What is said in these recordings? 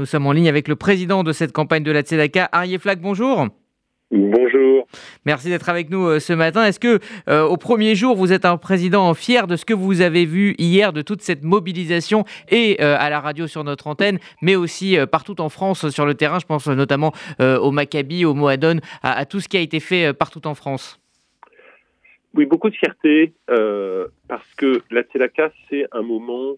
Nous sommes en ligne avec le président de cette campagne de la Tzedaka, Arié Flack. Bonjour. Bonjour. Merci d'être avec nous euh, ce matin. Est-ce que euh, au premier jour, vous êtes un président fier de ce que vous avez vu hier, de toute cette mobilisation et euh, à la radio sur notre antenne, mais aussi partout en France sur le terrain Je pense notamment au Maccabi, au Moadon, à, tout ce qui a été fait partout en France? Oui, beaucoup de fierté parce que la Tzedaka, c'est un moment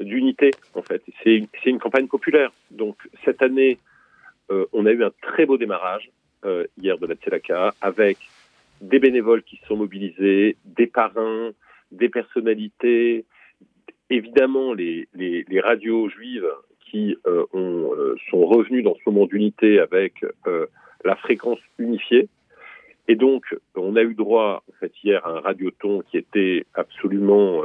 d'unité, en fait. C'est une, campagne populaire. Donc, cette année, euh, on a eu un très beau démarrage euh, hier de la Tzedaka avec des bénévoles qui sont mobilisés, des parrains, des personnalités, évidemment les, radios juives qui euh, ont, sont revenus dans ce moment d'unité avec la fréquence unifiée. Et donc, on a eu droit, en fait, hier à un radioton qui était absolument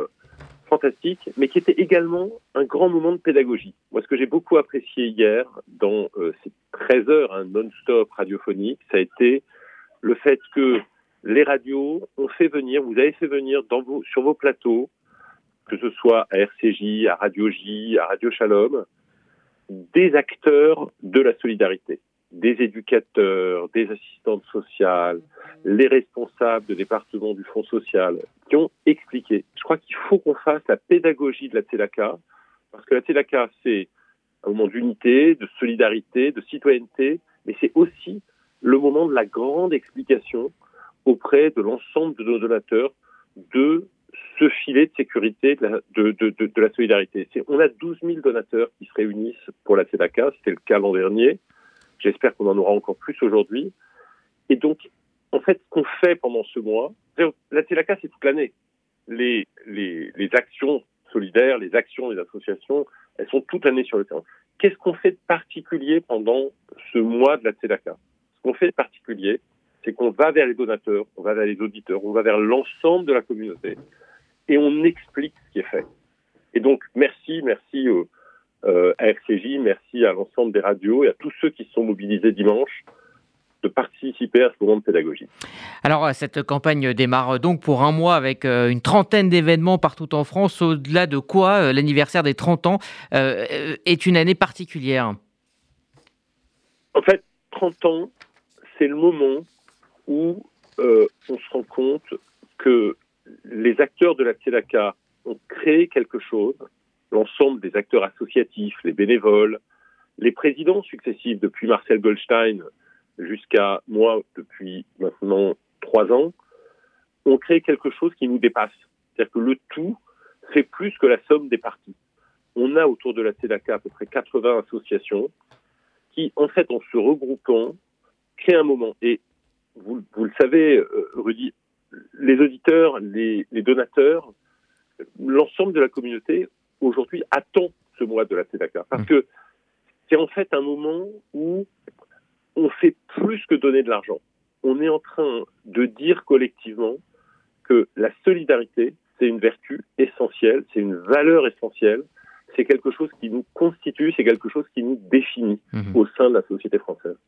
fantastique, mais qui était également un grand moment de pédagogie. Moi, ce que j'ai beaucoup apprécié hier dans euh, ces 13 heures hein, non-stop radiophonique, ça a été le fait que les radios ont fait venir, vous avez fait venir sur vos plateaux, que ce soit à RCJ, à Radio J, à Radio Shalom, des acteurs de la solidarité des éducateurs, des assistantes sociales, les responsables de département du Fonds social, qui ont expliqué. Je crois qu'il faut qu'on fasse la pédagogie de la TELACA, parce que la TELACA, c'est un moment d'unité, de solidarité, de citoyenneté, mais c'est aussi le moment de la grande explication auprès de l'ensemble de nos donateurs de ce filet de sécurité de la, de, de, la solidarité. On a 12 000 donateurs qui se réunissent pour la TELACA, c'était le cas l'an dernier. J'espère qu'on en aura encore plus aujourd'hui. Et donc, en fait, ce qu'on fait pendant ce mois, la TELACA, c'est toute l'année. Les, les, les actions solidaires, les actions des associations, elles sont toute l'année sur le terrain. Qu'est-ce qu'on fait de particulier pendant ce mois de la TELACA Ce qu'on fait de particulier, c'est qu'on va vers les donateurs, on va vers les auditeurs, on va vers l'ensemble de la communauté et on explique ce qui est fait. Et donc, merci, merci aux, euh, à RCJ, merci à l'ensemble des radios et à tous ceux qui se sont mobilisés dimanche de participer à ce moment de pédagogie. Alors, euh, cette campagne démarre donc pour un mois avec euh, une trentaine d'événements partout en France, au-delà de quoi l'anniversaire des 30 ans est une année particulière. En fait, 30 ans, c'est le moment où on se rend compte que les acteurs de la TELACA ont créé quelque chose l'ensemble des acteurs associatifs, les bénévoles, les présidents successifs depuis Marcel Goldstein jusqu'à moi depuis maintenant trois ans, ont créé quelque chose qui nous dépasse. C'est-à-dire que le tout fait plus que la somme des parties. On a autour de la TEDACA à peu près 80 associations qui, en fait, en se regroupant, créent un moment. Et vous, vous le savez, euh, Rudy, les auditeurs, les, les donateurs, l'ensemble de la communauté aujourd'hui attend ce mois de la TEDACA. Parce mmh. que c'est en fait un moment où on fait plus que donner de l'argent. On est en train de dire collectivement que la solidarité, c'est une vertu essentielle, c'est une valeur essentielle, c'est quelque chose qui nous constitue, c'est quelque chose qui nous définit mmh. au sein de la société française.